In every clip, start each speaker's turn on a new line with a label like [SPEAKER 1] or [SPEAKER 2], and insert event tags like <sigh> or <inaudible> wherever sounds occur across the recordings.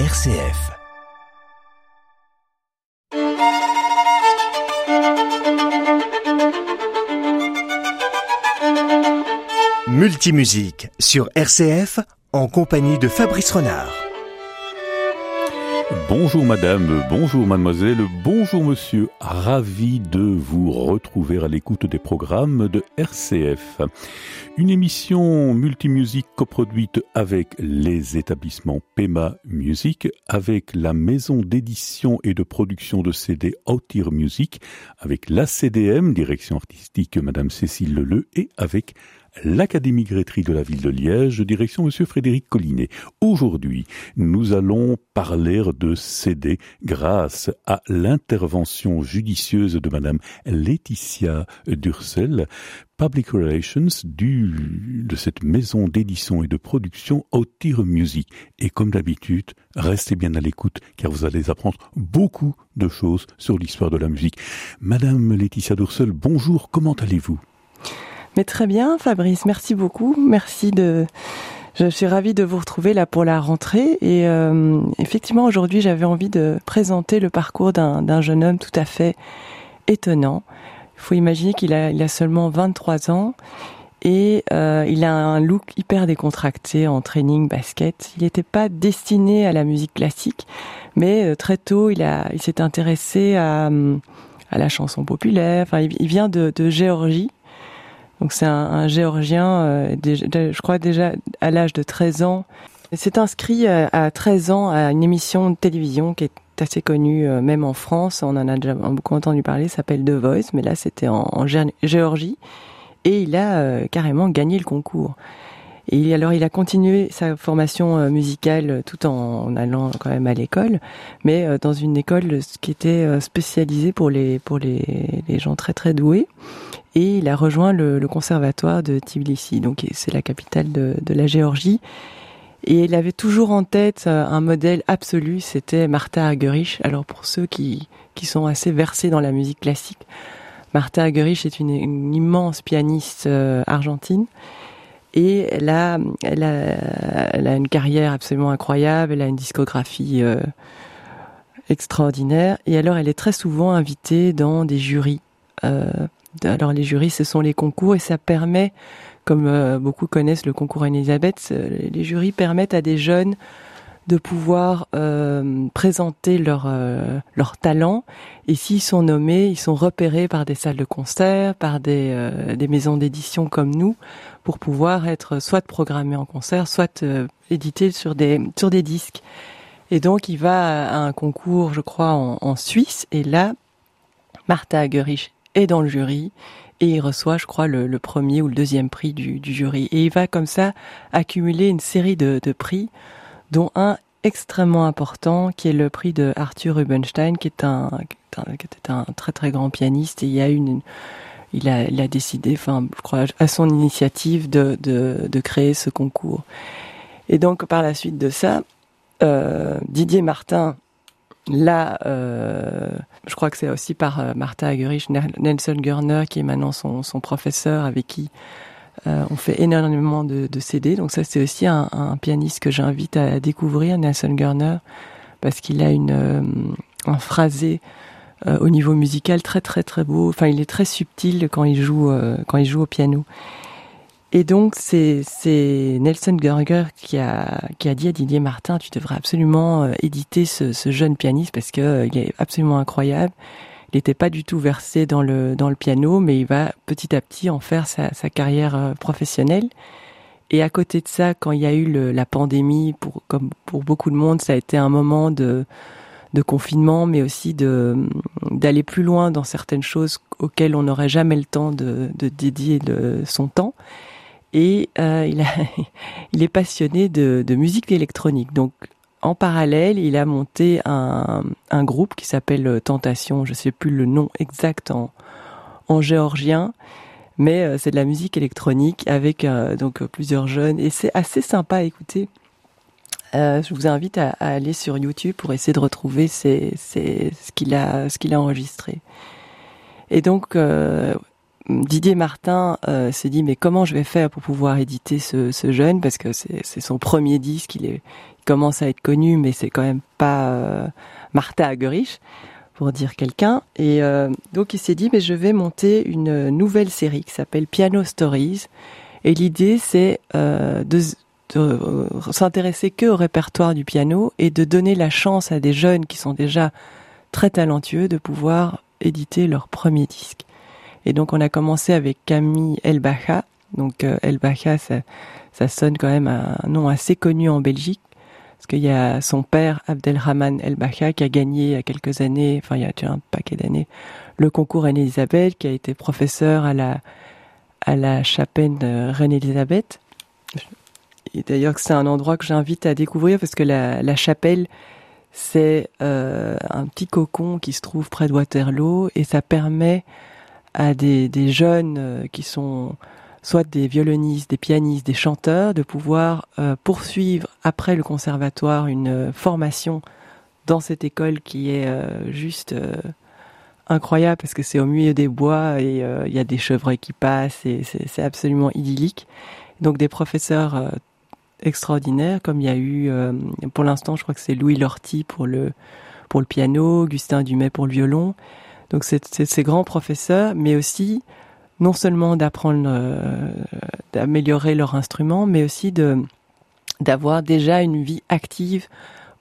[SPEAKER 1] RCF. Multimusique sur RCF en compagnie de Fabrice Renard.
[SPEAKER 2] Bonjour madame, bonjour mademoiselle, bonjour monsieur, ravi de vous retrouver à l'écoute des programmes de RCF. Une émission multimusique coproduite avec les établissements PEMA Music, avec la maison d'édition et de production de CD Outir Music, avec la CDM, direction artistique madame Cécile Leleu, et avec l'Académie Grétry de la ville de Liège, direction Monsieur Frédéric Collinet. Aujourd'hui, nous allons parler de CD grâce à l'intervention judicieuse de Madame Laetitia Durcel, Public Relations du, de cette maison d'édition et de production Outir Music. Et comme d'habitude, restez bien à l'écoute car vous allez apprendre beaucoup de choses sur l'histoire de la musique. Madame Laetitia Durcel, bonjour, comment allez-vous?
[SPEAKER 3] Mais très bien, Fabrice, merci beaucoup. Merci de. Je suis ravie de vous retrouver là pour la rentrée. Et euh, effectivement, aujourd'hui, j'avais envie de présenter le parcours d'un jeune homme tout à fait étonnant. Il faut imaginer qu'il a, il a seulement 23 ans et euh, il a un look hyper décontracté en training basket. Il n'était pas destiné à la musique classique, mais euh, très tôt, il, il s'est intéressé à, à la chanson populaire. Enfin, il, il vient de, de Géorgie donc c'est un, un, géorgien, euh, je crois déjà à l'âge de 13 ans. Il s'est inscrit euh, à 13 ans à une émission de télévision qui est assez connue euh, même en France. On en a déjà beaucoup entendu parler. S'appelle The Voice, mais là c'était en, en, Géorgie et il a carrément gagné le concours. Et alors il a continué sa formation musicale tout en allant quand même à l'école, mais dans une école qui était spécialisée pour les pour les gens très très doués et il a rejoint le, conservatoire de Tbilissi, donc c'est la capitale de, la Géorgie. Et il avait toujours en tête euh, un modèle absolu, c'était Martha Argerich. Alors pour ceux qui, sont assez versés dans la musique classique, Martha Argerich est une, immense pianiste euh, argentine. Et elle a, une carrière absolument incroyable, elle a une discographie euh, extraordinaire. Et alors elle est très souvent invitée dans des jurys alors les jurys, ce sont les concours et ça permet, comme euh, beaucoup connaissent le concours Elisabeth, euh, les jurys permettent à des jeunes de pouvoir euh, présenter leur euh, leur talent et s'ils sont nommés, ils sont repérés par des salles de concert, par des des maisons d'édition comme nous pour pouvoir être soit programmés en concert, soit édités sur des sur des disques. Et donc il va à un concours, je crois en, Suisse et là Martha Hagerich est dans le jury et il reçoit, je crois, le, premier ou le deuxième prix du, jury. Et il va comme ça accumuler une série de, prix, dont un extrêmement important, qui est le prix de Arthur Rubinstein, qui est un, qui était un très très grand pianiste. Et il y a il a, décidé, enfin, je crois, à son initiative, de, de, de créer ce concours. Et donc, par la suite de ça, euh, Didier Martin Là, euh, je crois que c'est aussi par euh, Martha Agerich, Nelson Gurner, qui est maintenant son, son professeur, avec qui euh, on fait énormément de, de, CD. Donc ça, c'est aussi un, un, pianiste que j'invite à, découvrir, Nelson Gurner, parce qu'il a une euh, un phrasé euh, au niveau musical très très très beau. Enfin, il est très subtil quand il joue quand il joue au piano. Et donc, c'est Nelson Gerger qui a, qui a dit à Didier Martin, tu devrais absolument euh, éditer ce, ce jeune pianiste parce que euh, il est absolument incroyable. Il n'était pas du tout versé dans le, dans le piano, mais il va petit à petit en faire sa, sa carrière euh, professionnelle. Et à côté de ça, quand il y a eu le, la pandémie, pour, comme pour beaucoup de monde, ça a été un moment de, de confinement, mais aussi de d'aller plus loin dans certaines choses auxquelles on n'aurait jamais le temps de, de dédier de son temps et euh, il, <laughs> est passionné de, musique électronique. Donc en parallèle, il a monté un, groupe qui s'appelle Tentation. Je sais plus le nom exact en, en géorgien, mais euh, c'est de la musique électronique avec euh, donc plusieurs jeunes et c'est assez sympa à écouter. Euh, je vous invite à, aller sur YouTube pour essayer de retrouver ce qu'il a, a enregistré. Et donc, euh, Didier Martin euh, s'est dit mais comment je vais faire pour pouvoir éditer ce, ce jeune? Parce que c'est son premier disque, il, est, il commence à être connu mais c'est quand même pas euh, Martha pour dire quelqu'un. Et euh, donc il s'est dit mais je vais monter une nouvelle série qui s'appelle Piano Stories. Et l'idée c'est euh, de, de s'intéresser que au répertoire du piano et de donner la chance à des jeunes qui sont déjà très talentueux de pouvoir éditer leur premier disque. Et donc on a commencé avec Camille Elbacha. Donc euh, Elbacha, ça, ça sonne quand même un nom assez connu en Belgique. Parce qu'il y a son père, Abdelrahman Elbacha, qui a gagné il y a quelques années, enfin il y a un paquet d'années, le concours Reine-Elisabeth, qui a été professeur à la, à la chapelle Reine-Elisabeth. Et d'ailleurs, c'est un endroit que j'invite à découvrir parce que la, la chapelle, c'est euh, un petit cocon qui se trouve près de Waterloo et ça permet à des, des jeunes euh, qui sont soit des violonistes, des pianistes, des chanteurs, de pouvoir euh, poursuivre après le conservatoire une euh, formation dans cette école qui est juste incroyable parce que c'est au milieu des bois et il y a des chevreuils qui passent et c'est absolument idyllique. Donc des professeurs extraordinaires comme il y a eu pour l'instant je crois que c'est Louis Lorty pour le pour le piano, Augustin Dumais pour le violon donc c'est ces grands professeurs, mais aussi non seulement d'apprendre, euh, d'améliorer leur instrument, mais aussi d'avoir déjà une vie active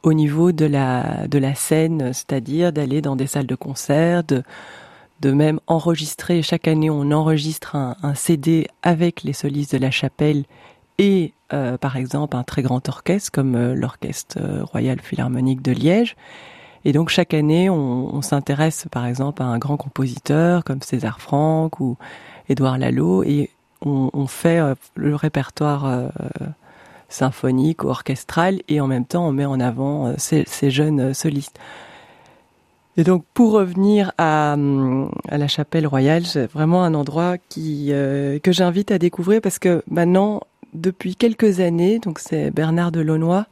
[SPEAKER 3] au niveau de la de la scène, c'est-à-dire d'aller dans des salles de concert, de même enregistrer. Chaque année on enregistre un, CD avec les solistes de la chapelle et euh, par exemple un très grand orchestre comme euh, l'orchestre royal philharmonique de Liège et donc chaque année, on, s'intéresse par exemple à un grand compositeur comme César Franck ou Édouard Lalo et on, fait euh, le répertoire euh, symphonique ou orchestral et en même temps on met en avant euh, ces, jeunes solistes. Et donc pour revenir à, à la chapelle royale, c'est vraiment un endroit que j'invite à découvrir parce que maintenant depuis quelques années, donc c'est Bernard Delaunoy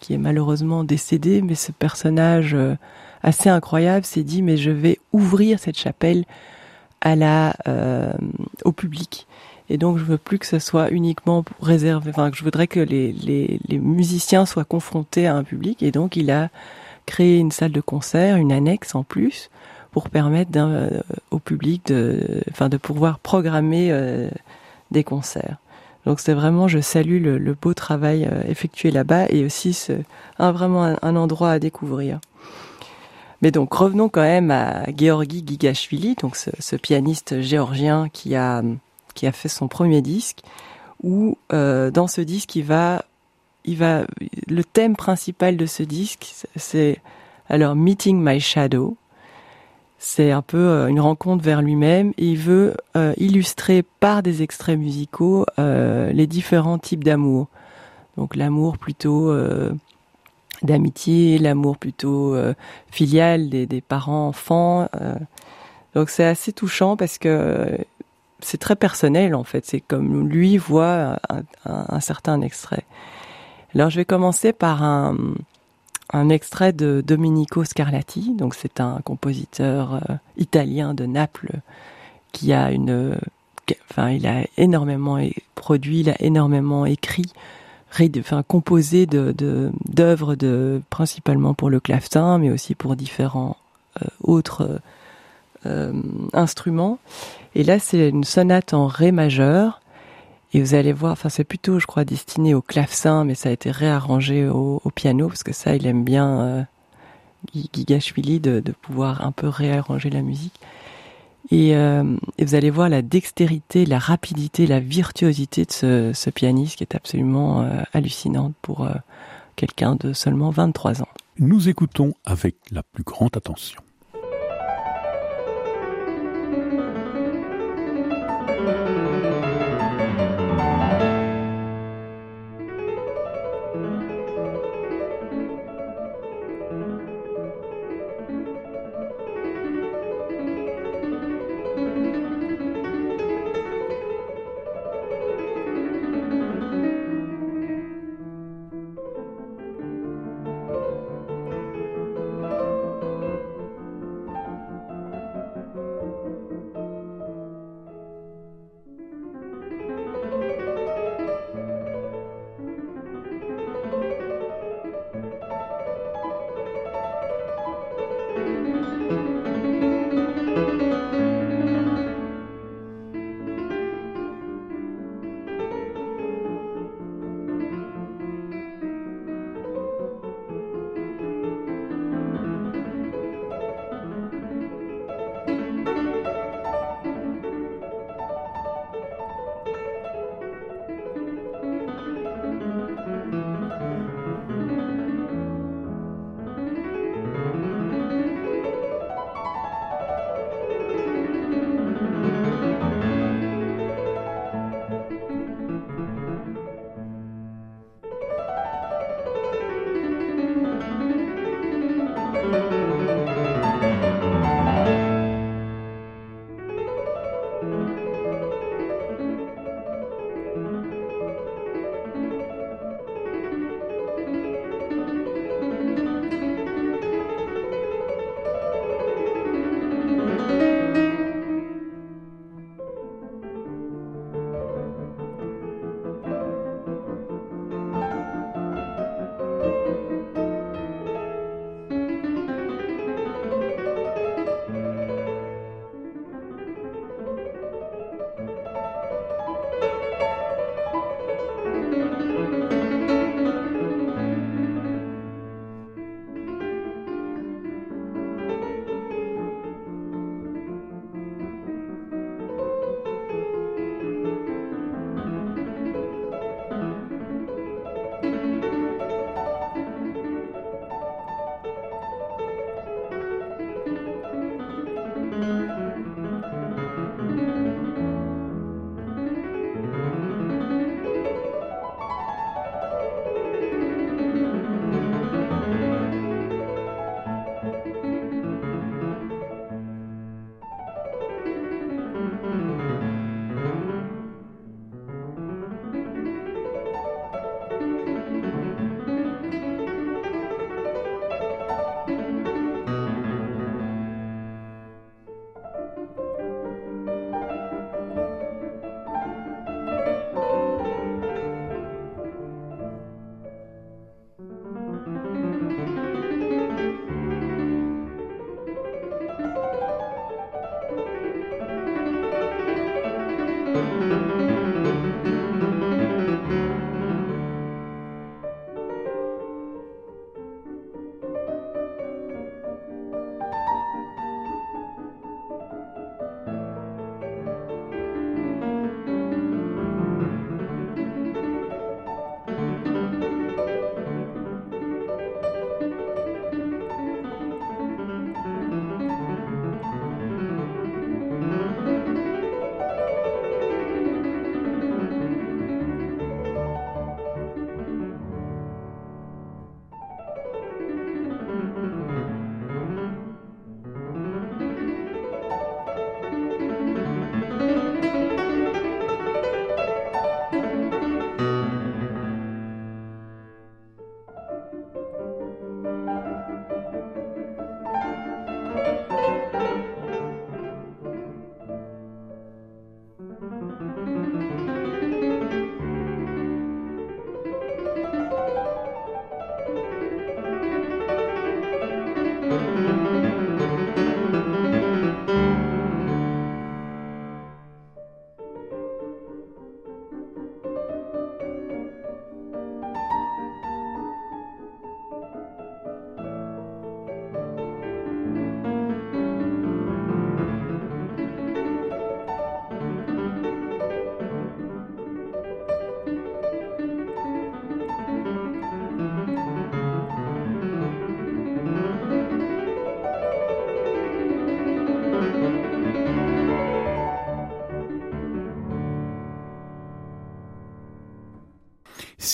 [SPEAKER 3] qui est malheureusement décédé, mais ce personnage euh, assez incroyable s'est dit mais je vais ouvrir cette chapelle à la euh, au public. Et donc je veux plus que ce soit uniquement réservé, enfin je voudrais que les, les, les musiciens soient confrontés à un public et donc il a créé une salle de concert, une annexe en plus pour permettre euh, au public de enfin de pouvoir programmer euh, des concerts. Donc c'est vraiment, je salue le, beau travail euh, effectué là-bas et aussi ce, vraiment un, endroit à découvrir. Mais donc revenons quand même à Georgi Gigashvili, donc ce, ce pianiste géorgien qui a qui a fait son premier disque où euh, dans ce disque il va il va le thème principal de ce disque c'est alors Meeting My Shadow c'est un peu euh, une rencontre vers lui-même et il veut euh, illustrer par des extraits musicaux euh, les différents types d'amour. Donc l'amour plutôt euh, d'amitié, l'amour plutôt euh, filial des, des parents enfants. Euh. Donc c'est assez touchant parce que c'est très personnel en fait. C'est comme lui voit un, un, un certain extrait. Alors je vais commencer par un, un extrait de Domenico Scarlatti. Donc c'est un compositeur euh, italien de Naples qui a une, enfin il a énormément produit, il a énormément écrit, composé de d'œuvres de, principalement pour le clavecin, mais aussi pour différents euh, autres euh, instruments. Et là c'est une sonate en ré majeur Et vous allez voir, enfin c'est plutôt, je crois, destiné au clavecin, mais ça a été réarrangé au, piano parce que ça, il aime bien euh, Gigashvili de, de pouvoir un peu réarranger la musique. Et, euh, et vous allez voir la dextérité, la rapidité, la virtuosité de ce, ce pianiste qui est absolument euh, hallucinante pour euh, quelqu'un de seulement 23 ans.
[SPEAKER 2] Nous écoutons avec la plus grande attention.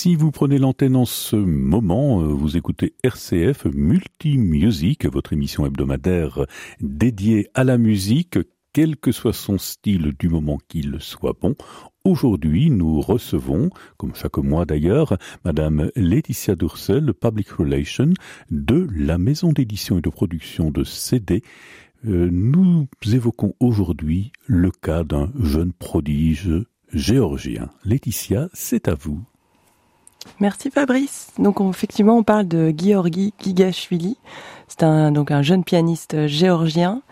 [SPEAKER 2] Si vous prenez l'antenne en ce moment, euh, vous écoutez RCF Multi Music, votre émission hebdomadaire dédiée à la musique, quel que soit son style du moment qu'il soit bon. Aujourd'hui, nous recevons, comme chaque mois d'ailleurs, Madame Laetitia Dursel, Public Relations de la maison d'édition et de production de CD. Euh, nous évoquons aujourd'hui le cas d'un jeune prodige géorgien. Laetitia, c'est à vous.
[SPEAKER 3] Merci Fabrice. Donc effectivement, on parle de Georgi Gigashvili. C'est un donc un jeune pianiste géorgien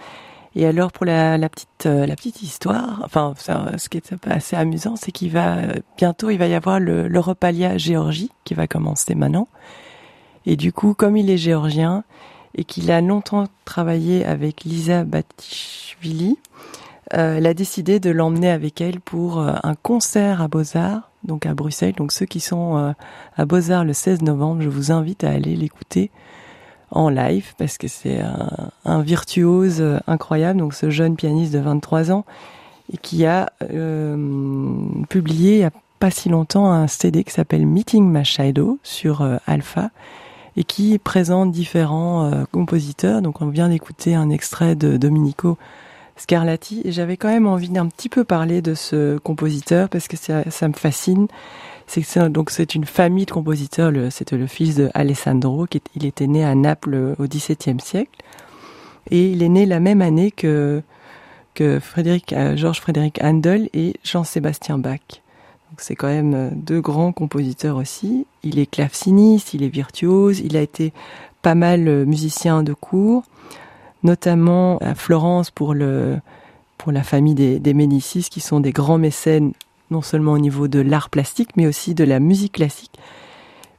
[SPEAKER 3] et alors pour la, la petite euh, la petite histoire, enfin ce qui est assez amusant, c'est qu'il va bientôt il va y avoir le l'Europalia Géorgie qui va commencer maintenant. Et du coup, comme il est géorgien et qu'il a longtemps travaillé avec Lisa Batishvili, euh, elle a décidé de l'emmener avec elle pour euh, un concert à Beaux-Arts, donc à Bruxelles. Donc ceux qui sont euh, à Beaux-Arts le 16 novembre, je vous invite à aller l'écouter en live parce que c'est un, virtuose incroyable. Donc ce jeune pianiste de 23 ans et qui a publié il n'y a pas si longtemps un CD qui s'appelle Meeting Machado sur Alpha et qui présente différents compositeurs. Donc on vient d'écouter un extrait de Domenico Scarlatti et j'avais quand même envie d'un petit peu parler de ce compositeur parce que ça, me fascine c'est donc une famille de compositeurs. C'était le fils de Alessandro, qui il était né à Naples au XVIIe siècle, et il est né la même année que Frédéric euh, Georges Frédéric Handel et Jean-Sébastien Bach. Donc c'est quand même euh, deux grands compositeurs aussi. Il est claveciniste, il est virtuose, il a été pas mal euh, musicien de cour, notamment à Florence pour le pour la famille des, des Médicis, qui sont des grands mécènes non seulement au niveau de l'art plastique, mais aussi de la musique classique.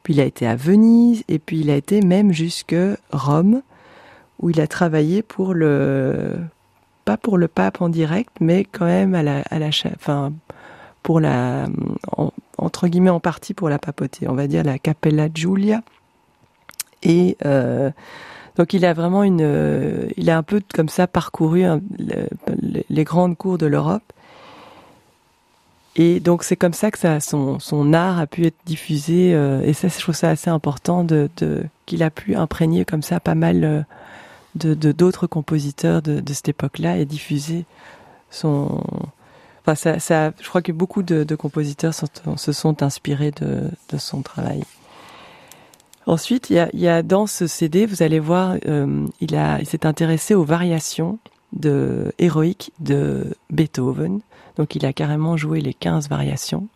[SPEAKER 3] Puis il a été à Venise, et puis il a été même jusque Rome, où il a travaillé pour le, pas pour le pape en direct, mais quand même à la, à la, enfin, pour la, entre guillemets en partie pour la papauté, on va dire la Capella Giulia. Et euh, donc il a vraiment une, il a un peu comme ça parcouru les grandes cours de l'Europe. Et donc c'est comme ça que son, son art a pu être diffusé. Euh, et ça, je trouve ça assez important de, qu'il a pu imprégner comme ça pas mal euh, de d'autres compositeurs de, cette époque-là et diffuser son. Enfin, ça, ça, je crois que beaucoup de, compositeurs se sont inspirés de, de son travail. Ensuite, il y a, dans ce CD, vous allez voir, euh, il s'est intéressé aux variations de héroïques de Beethoven. Donc il a carrément joué les 15 variations.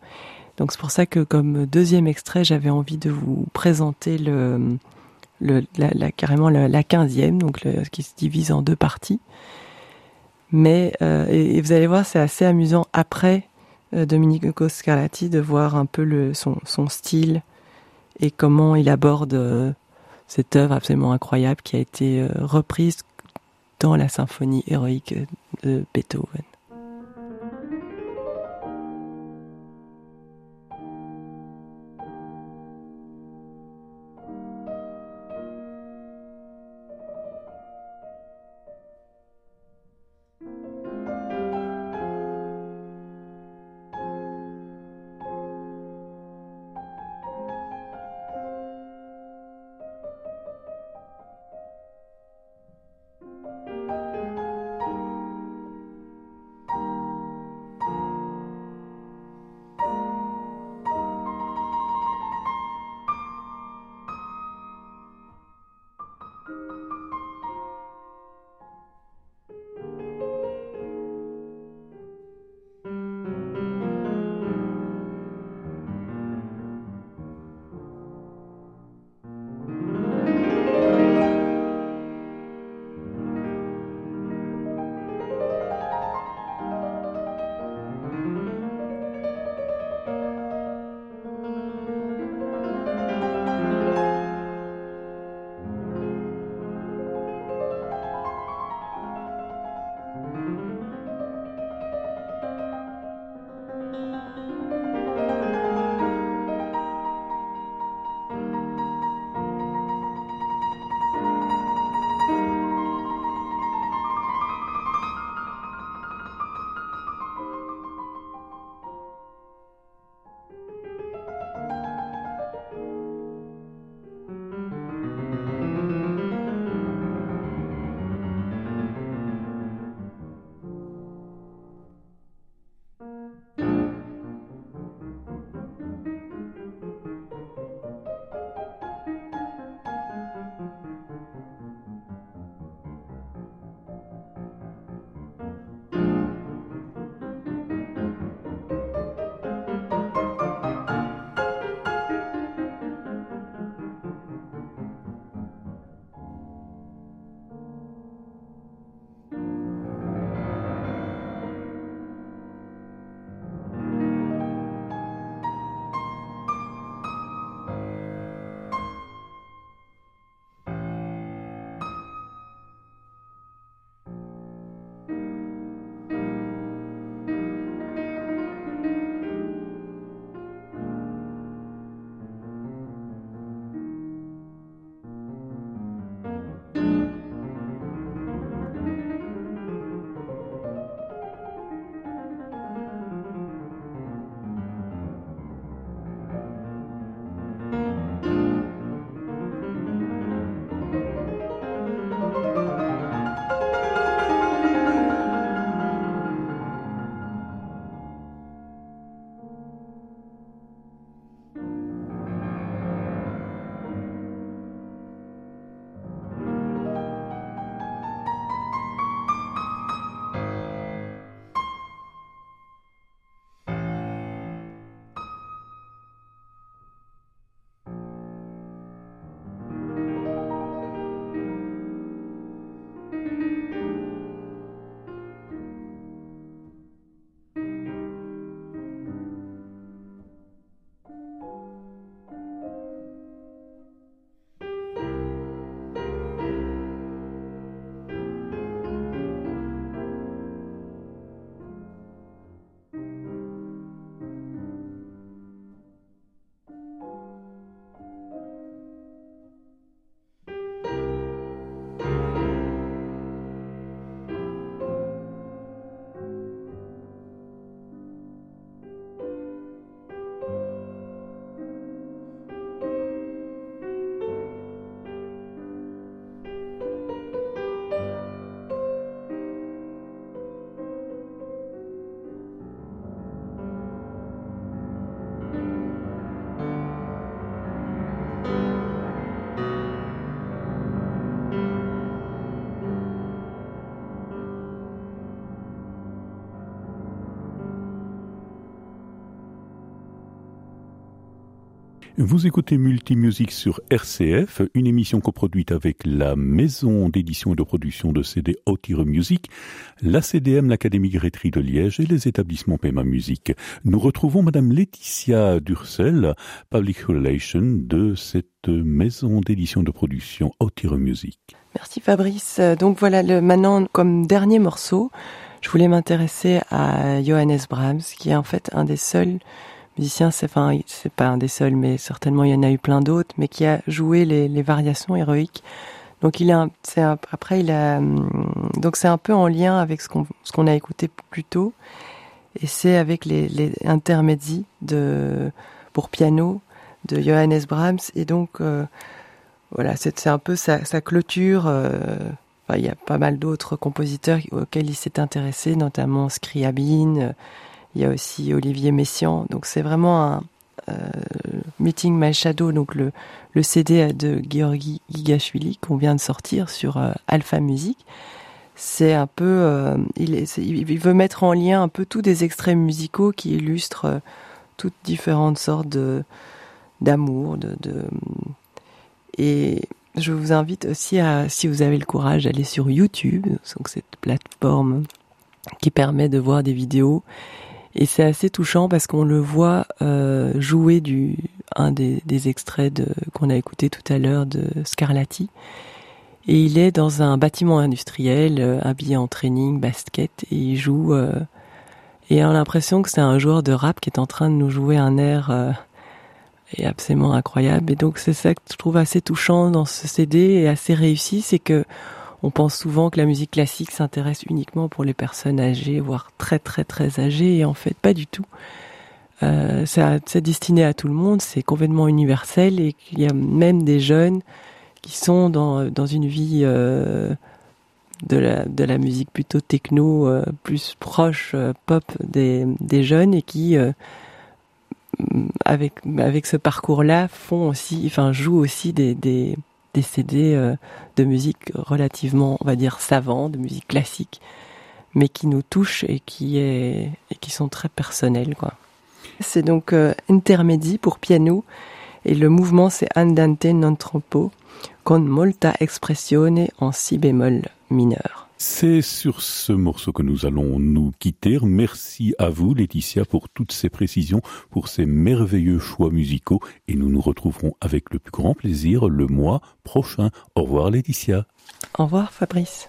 [SPEAKER 3] Donc c'est pour ça que comme deuxième extrait, j'avais envie de vous présenter le la, carrément la, quinzième, donc qui se divise en deux parties. Mais euh, et, vous allez voir, c'est assez amusant après euh, Domenico de voir un peu son style et comment il aborde euh, cette œuvre absolument incroyable qui a été euh, reprise dans la symphonie héroïque de Beethoven.
[SPEAKER 2] Vous écoutez Multimusique sur RCF, une émission coproduite avec la maison d'édition et de production de CD Otire Music, la CDM, l'Académie Grétry de Liège et les établissements Pema Musique. Nous retrouvons Madame Laetitia Durcel, Public Relation de cette maison d'édition et de production Otire Music.
[SPEAKER 3] Merci Fabrice. Donc voilà, le, maintenant comme dernier morceau, je voulais m'intéresser à Johannes Brahms, qui est en fait un des seuls musicien, c'est pas un des seuls, mais certainement il y en a eu plein d'autres, mais qui a joué les, variations héroïques. Donc il a, c'est après il a, hum, donc c'est un peu en lien avec ce qu'on a écouté plus tôt, et c'est avec les, les pour piano de Johannes Brahms, et donc euh, voilà, c'est, un peu sa, clôture. Euh, il y a pas mal d'autres compositeurs auxquels il s'est intéressé, notamment Scriabine. Il y a aussi Olivier Messiaen. Donc c'est vraiment un euh, Meeting My Shadow, donc le, le CD de Georgi Gigashvili qu'on vient de sortir sur euh, Alpha Music. C'est un peu, euh, il, veut mettre en lien un peu tous des extraits musicaux qui illustrent euh, toutes différentes sortes de d'amour, de, de, et je vous invite aussi à, si vous avez le courage, d'aller sur YouTube, donc cette plateforme qui permet de voir des vidéos et c'est assez touchant parce qu'on le voit euh, jouer du un des, des extraits qu'on a écouté tout à l'heure de Scarlatti. Et il est dans un bâtiment industriel, euh, habillé en training, basket, et il joue. Euh, et on a l'impression que c'est un joueur de rap qui est en train de nous jouer un air euh, absolument incroyable. Et donc c'est ça que je trouve assez touchant dans ce CD et assez réussi, c'est que on pense souvent que la musique classique s'intéresse uniquement pour les personnes âgées, voire très très très âgées, et en fait pas du tout. Euh, c'est destiné à tout le monde, c'est complètement universel, et il y a même des jeunes qui sont dans, dans une vie euh, de, la, de la musique plutôt techno, euh, plus proche euh, pop des, des jeunes, et qui euh, avec avec ce parcours-là font aussi, enfin jouent aussi des CD euh, de musique relativement, on va dire, savant, de musique classique, mais qui nous touchent et qui, est, qui sont très personnels. C'est donc euh, pour piano, et le mouvement c'est Andante non troppo, con molta expressione en si bémol mineur.
[SPEAKER 2] C'est sur ce morceau que nous allons nous quitter. Merci à vous, Laetitia, pour toutes ces précisions, pour ces merveilleux choix musicaux, et nous nous retrouverons avec le plus grand plaisir le mois prochain. Au revoir, Laetitia.
[SPEAKER 3] Au revoir, Fabrice.